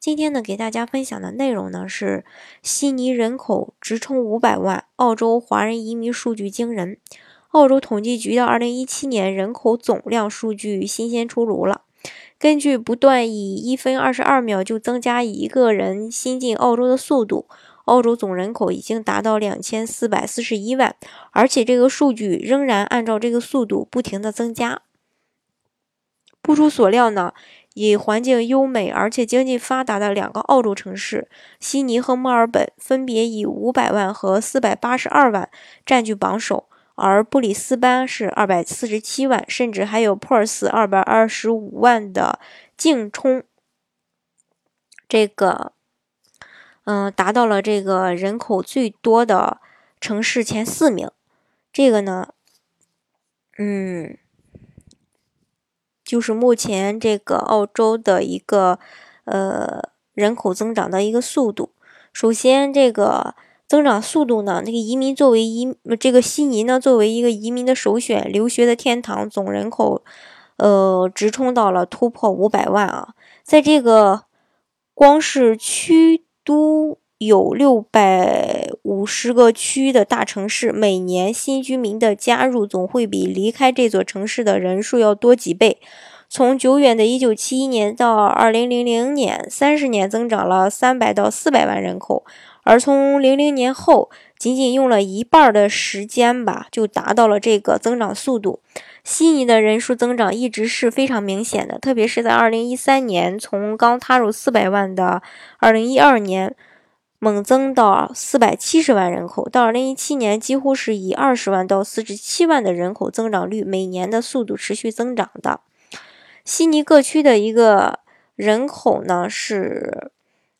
今天呢，给大家分享的内容呢是悉尼人口直冲五百万，澳洲华人移民数据惊人。澳洲统计局的二零一七年人口总量数据新鲜出炉了。根据不断以一分二十二秒就增加一个人新进澳洲的速度，澳洲总人口已经达到两千四百四十一万，而且这个数据仍然按照这个速度不停的增加。不出所料呢。以环境优美而且经济发达的两个澳洲城市悉尼和墨尔本，分别以五百万和四百八十二万占据榜首，而布里斯班是二百四十七万，甚至还有珀尔斯二百二十五万的净冲，这个嗯达到了这个人口最多的城市前四名。这个呢，嗯。就是目前这个澳洲的一个呃人口增长的一个速度。首先，这个增长速度呢，那个移民作为移这个悉尼呢，作为一个移民的首选留学的天堂，总人口呃直冲到了突破五百万啊！在这个光是区都有六百五十个区的大城市，每年新居民的加入总会比离开这座城市的人数要多几倍。从久远的1971年到2000年，三十年增长了三百到四百万人口，而从00年后，仅仅用了一半的时间吧，就达到了这个增长速度。悉尼的人数增长一直是非常明显的，特别是在2013年，从刚踏入四百万的2012年，猛增到470万人口，到2017年，几乎是以20万到47万的人口增长率，每年的速度持续增长的。悉尼各区的一个人口呢是，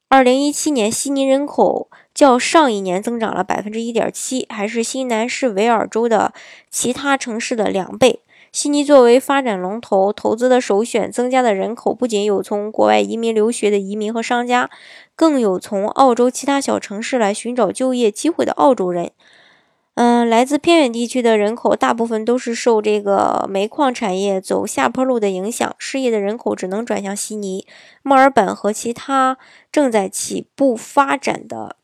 二零一七年悉尼人口较上一年增长了百分之一点七，还是新南市维尔州的其他城市的两倍。悉尼作为发展龙头、投资的首选，增加的人口不仅有从国外移民留学的移民和商家，更有从澳洲其他小城市来寻找就业机会的澳洲人。嗯，来自偏远地区的人口大部分都是受这个煤矿产业走下坡路的影响，失业的人口只能转向悉尼、墨尔本和其他正在起步发展的，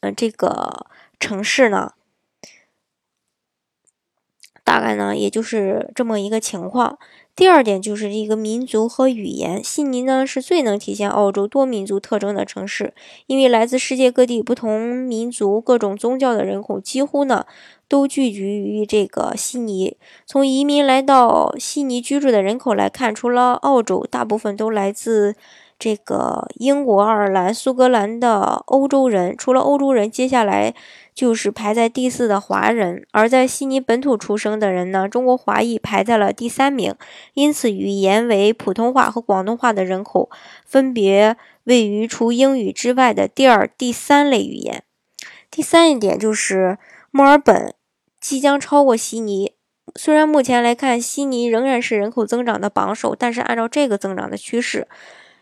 嗯，这个城市呢。大概呢，也就是这么一个情况。第二点就是一个民族和语言。悉尼呢是最能体现澳洲多民族特征的城市，因为来自世界各地不同民族、各种宗教的人口几乎呢都聚集于这个悉尼。从移民来到悉尼居住的人口来看，除了澳洲，大部分都来自。这个英国、爱尔兰、苏格兰的欧洲人，除了欧洲人，接下来就是排在第四的华人。而在悉尼本土出生的人呢，中国华裔排在了第三名。因此，语言为普通话和广东话的人口分别位于除英语之外的第二、第三类语言。第三一点就是墨尔本即将超过悉尼。虽然目前来看，悉尼仍然是人口增长的榜首，但是按照这个增长的趋势。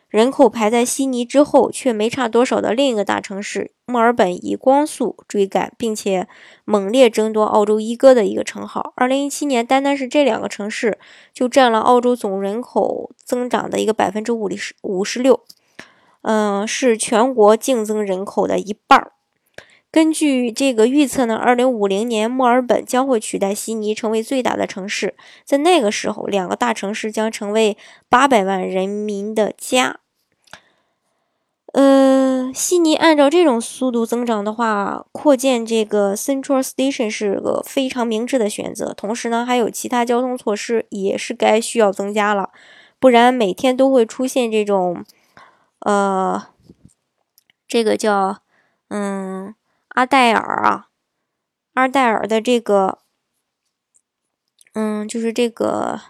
人口排在悉尼之后，却没差多少的另一个大城市墨尔本以光速追赶，并且猛烈争夺澳洲一哥的一个称号。二零一七年，单单是这两个城市就占了澳洲总人口增长的一个百分之五十五十六，嗯，是全国净增人口的一半儿。根据这个预测呢，二零五零年墨尔本将会取代悉尼成为最大的城市。在那个时候，两个大城市将成为八百万人民的家。呃，悉尼按照这种速度增长的话，扩建这个 Central Station 是个非常明智的选择。同时呢，还有其他交通措施也是该需要增加了，不然每天都会出现这种，呃，这个叫，嗯。阿黛尔啊，阿黛尔的这个，嗯，就是这个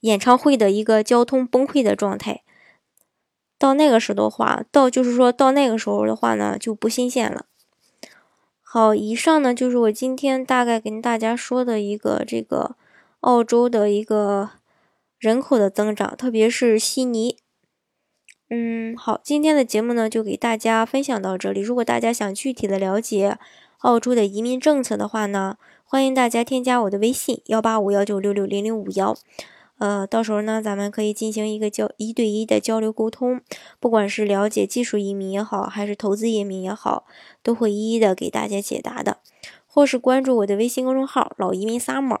演唱会的一个交通崩溃的状态。到那个时候的话，到就是说到那个时候的话呢，就不新鲜了。好，以上呢就是我今天大概跟大家说的一个这个澳洲的一个人口的增长，特别是悉尼。嗯，好，今天的节目呢就给大家分享到这里。如果大家想具体的了解澳洲的移民政策的话呢，欢迎大家添加我的微信幺八五幺九六六零零五幺。呃，到时候呢，咱们可以进行一个交一对一的交流沟通，不管是了解技术移民也好，还是投资移民也好，都会一一的给大家解答的。或是关注我的微信公众号“老移民 summer”。